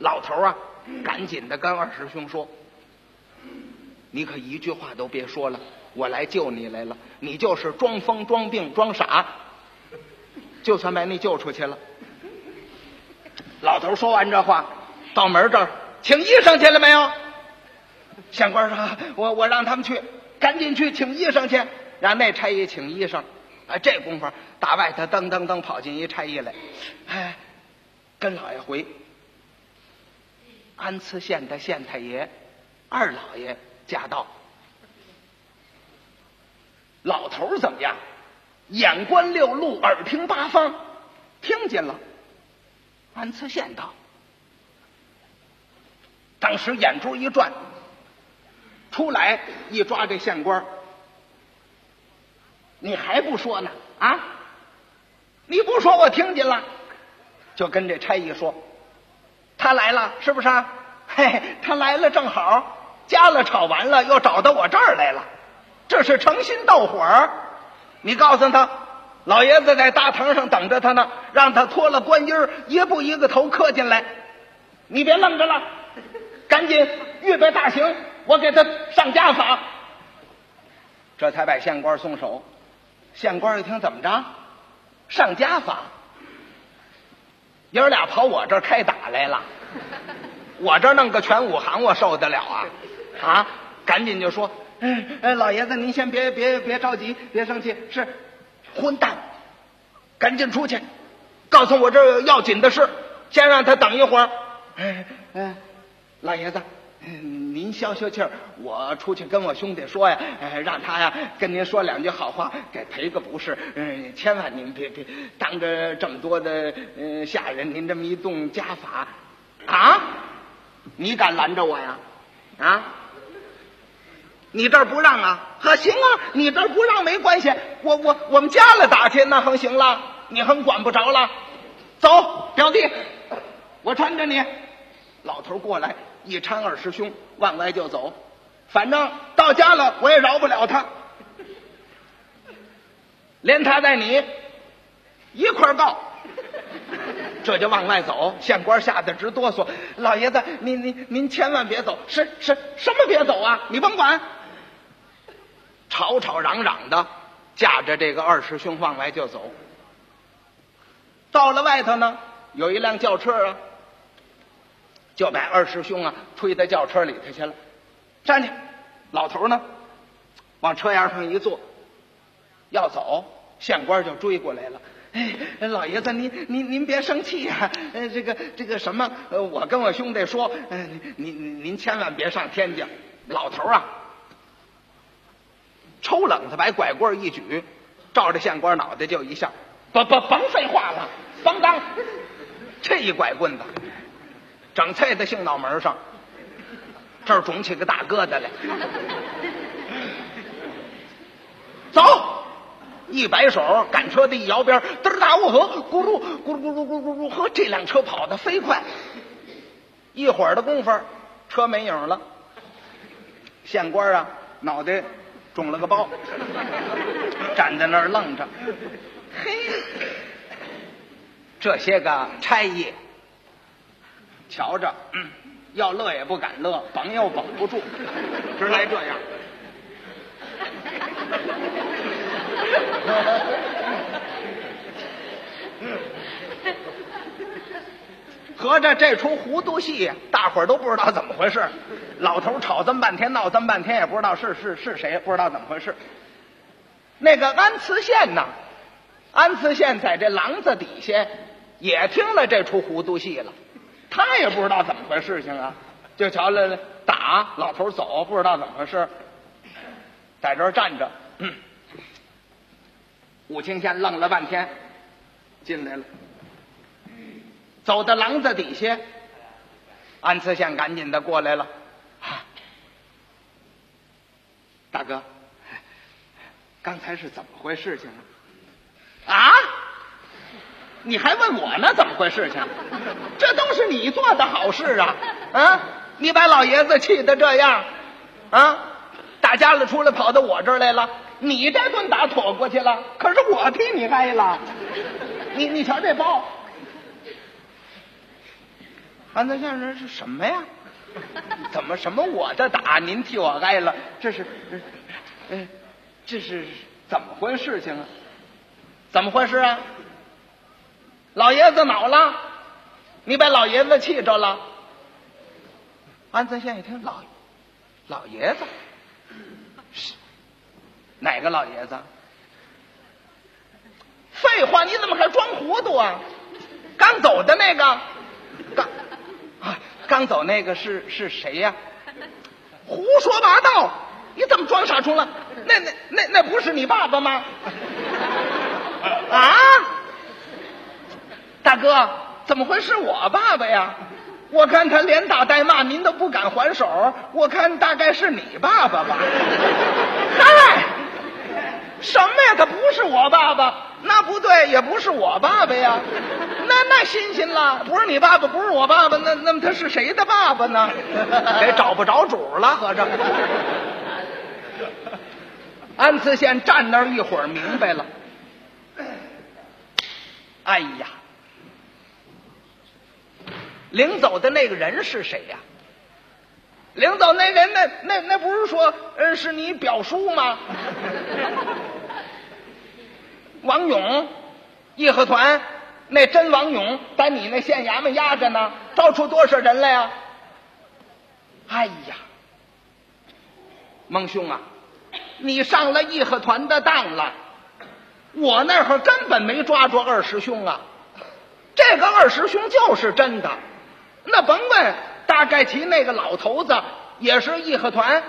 老头啊，赶紧的跟二师兄说：“你可一句话都别说了，我来救你来了。你就是装疯装病装傻，就算把你救出去了。”老头说完这话，到门这儿请医生去了没有？县官说：“我我让他们去，赶紧去请医生去，让那差役请医生。”哎，这功夫打外头噔噔噔跑进一差役来，哎，跟老爷回。安次县的县太爷二老爷驾到，老头怎么样？眼观六路，耳听八方，听见了。安次县到，当时眼珠一转，出来一抓这县官你还不说呢？啊！你不说，我听见了，就跟这差役说，他来了，是不是啊？嘿，他来了正好，家了吵完了，又找到我这儿来了，这是诚心斗火儿。你告诉他，老爷子在大堂上等着他呢，让他脱了官衣儿一步一个头磕进来。你别愣着了，赶紧预备大刑，我给他上家法。这才把县官松手。县官一听，怎么着？上家法？爷儿俩跑我这儿开打来了，我这儿弄个全武行，我受得了啊？啊！赶紧就说，哎哎，老爷子您先别别别着急，别生气，是混蛋，赶紧出去，告诉我这儿要紧的事，先让他等一会儿。哎哎，老爷子。嗯您消消气儿，我出去跟我兄弟说呀，哎，让他呀跟您说两句好话，给赔个不是。嗯，千万您别别当着这么多的嗯下人，您这么一动家法啊，你敢拦着我呀？啊，你这儿不让啊？呵，行啊，你这儿不让没关系，我我我们家了打去，那横行了，你横管不着了。走，表弟，我搀着你。老头过来。一搀二师兄往外就走，反正到家了我也饶不了他，连他带你一块告，这就往外走。县官吓得直哆嗦，老爷子您您您千万别走，什什什么别走啊？你甭管，吵吵嚷嚷的架着这个二师兄往外就走。到了外头呢，有一辆轿车啊。就把二师兄啊推到轿车里头去了，站去，老头呢，往车沿上一坐，要走，县官就追过来了。哎，老爷子，您您您别生气呀，呃，这个这个什么，呃，我跟我兄弟说，呃，您您您千万别上天去。老头啊，抽冷子把拐棍一举，照着县官脑袋就一下，甭甭甭废话了，咣当，这一拐棍子。整菜的性脑门上，这儿肿起个大疙瘩来。走，一摆手，赶车的一摇边，嘚儿大雾河，咕噜咕噜咕噜咕噜咕噜，呵，这辆车跑得飞快。一会儿的功夫，车没影了。县官啊，脑袋肿了个包，站在那儿愣着。嘿，这些个差役。瞧着，嗯，要乐也不敢乐，绷又绷不住，直来这样。合着这出糊涂戏，大伙儿都不知道怎么回事。老头吵这么半天，闹这么半天，也不知道是是是谁，不知道怎么回事。那个安慈县呢？安慈县在这廊子底下也听了这出糊涂戏了。他也不知道怎么回事情啊，就瞧来了打老头走，不知道怎么回事，在这儿站着。武清县愣了半天，进来了，走到廊子底下，安次县赶紧的过来了。啊大哥，刚才是怎么回事情啊？啊？你还问我呢？怎么回事？情？这都你做的好事啊！啊，你把老爷子气得这样，啊，打家里出来跑到我这儿来了，你这顿打妥过去了，可是我替你挨了。你你瞧这包，安德先生是什么呀？怎么什么我的打，您替我挨了？这是，嗯，这是怎么回事情啊？怎么回事啊？老爷子恼了，你把老爷子气着了。安泽县一听，老老爷子是哪个老爷子？废话，你怎么还装糊涂啊？刚走的那个，刚啊，刚走那个是是谁呀？胡说八道！你怎么装傻充愣？那那那那不是你爸爸吗？啊，大哥，怎么会是我爸爸呀？我看他连打带骂，您都不敢还手，我看大概是你爸爸吧？嗨，什么呀？他不是我爸爸，那不对，也不是我爸爸呀。那那新鲜了，不是你爸爸，不是我爸爸，那那么他是谁的爸爸呢？得找不着主了，合着。安慈县站那儿一会儿，明白了。哎呀，领走的那个人是谁呀？领走那人，那那那不是说，呃，是你表叔吗？王勇，义和团那真王勇在你那县衙门压着呢，招出多少人来呀？哎呀，孟兄啊，你上了义和团的当了。我那会儿根本没抓住二师兄啊，这个二师兄就是真的。那甭问，大概其那个老头子也是义和团，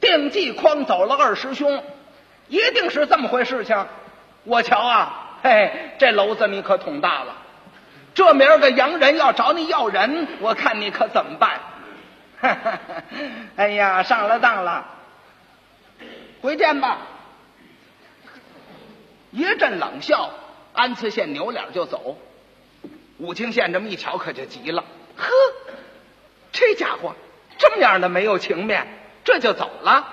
定计诓走了二师兄，一定是这么回事情。我瞧啊，嘿，这篓子你可捅大了。这明儿个洋人要找你要人，我看你可怎么办？哈 哈哎呀，上了当了，回见吧。一阵冷笑，安次县扭脸就走。武清县这么一瞧，可就急了：“呵，这家伙这么样的没有情面，这就走了。”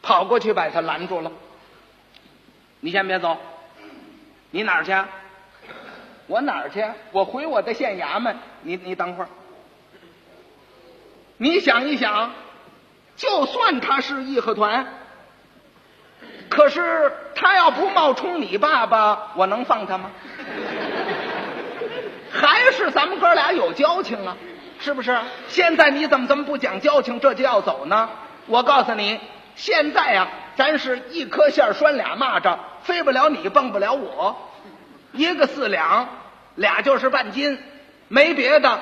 跑过去把他拦住了：“你先别走，你哪儿去？我哪儿去？我回我的县衙门。你你等会儿，你想一想，就算他是义和团。”可是他要不冒充你爸爸，我能放他吗？还是咱们哥俩有交情啊，是不是？现在你怎么这么不讲交情，这就要走呢？我告诉你，现在啊，咱是一颗线拴俩蚂蚱，飞不了你，蹦不了我。一个四两，俩就是半斤，没别的。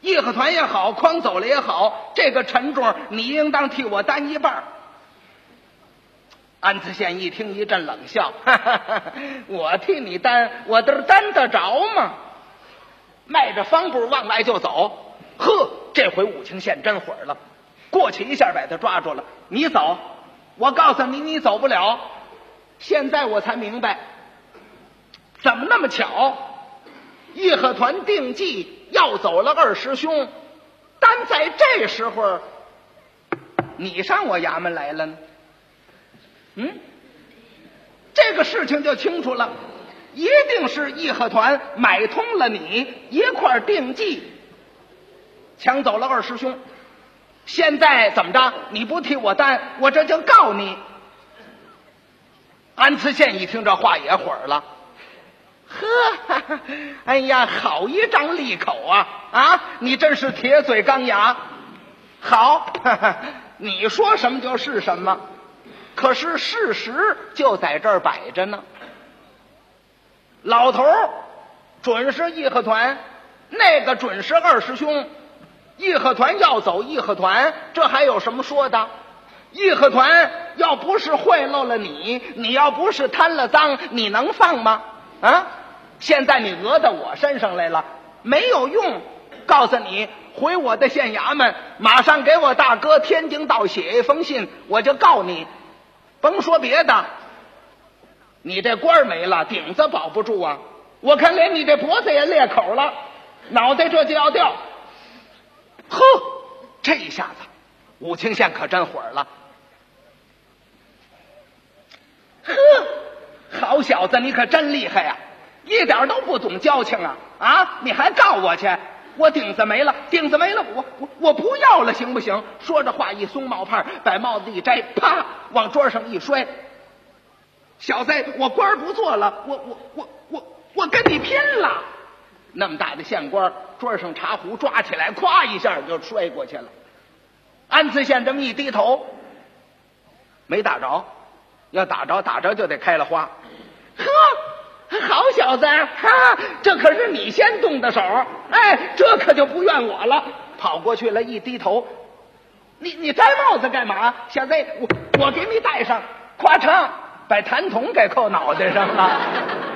义和团也好，诓走了也好，这个沉重你应当替我担一半。安子县一听，一阵冷笑：“哈哈哈我替你担，我这担得着吗？”迈着方步往外就走。呵，这回武清县真火了，过去一下把他抓住了。你走，我告诉你，你走不了。现在我才明白，怎么那么巧？义和团定计要走了二师兄，单在这时候，你上我衙门来了呢？嗯，这个事情就清楚了，一定是义和团买通了你一块定计，抢走了二师兄。现在怎么着？你不替我担，我这就告你。安慈县一听这话也火了，呵，哎呀，好一张利口啊！啊，你真是铁嘴钢牙。好，你说什么就是什么。可是事实就在这儿摆着呢。老头儿准是义和团，那个准是二师兄。义和团要走，义和团这还有什么说的？义和团要不是贿赂了你，你要不是贪了赃，你能放吗？啊！现在你讹到我身上来了，没有用。告诉你，回我的县衙门，马上给我大哥天津道写一封信，我就告你。甭说别的，你这官没了，顶子保不住啊！我看连你这脖子也裂口了，脑袋这就要掉。呵，这一下子，武清县可真火了。呵，好小子，你可真厉害呀！一点都不懂交情啊！啊，你还告我去？我顶子没了，顶子没了，我我我不要了，行不行？说着话，一松帽帕，把帽子一摘，啪，往桌上一摔。小子，我官不做了，我我我我我跟你拼了！那么大的县官，桌上茶壶抓起来，咵一下就摔过去了。安慈县这么一低头，没打着，要打着打着就得开了花。呵，好小子，哈，这可是你先动的手，哎，这可就不怨我了。跑过去了，一低头，你你摘帽子干嘛？小子，我我给你戴上，咵嚓，把痰桶给扣脑袋上了。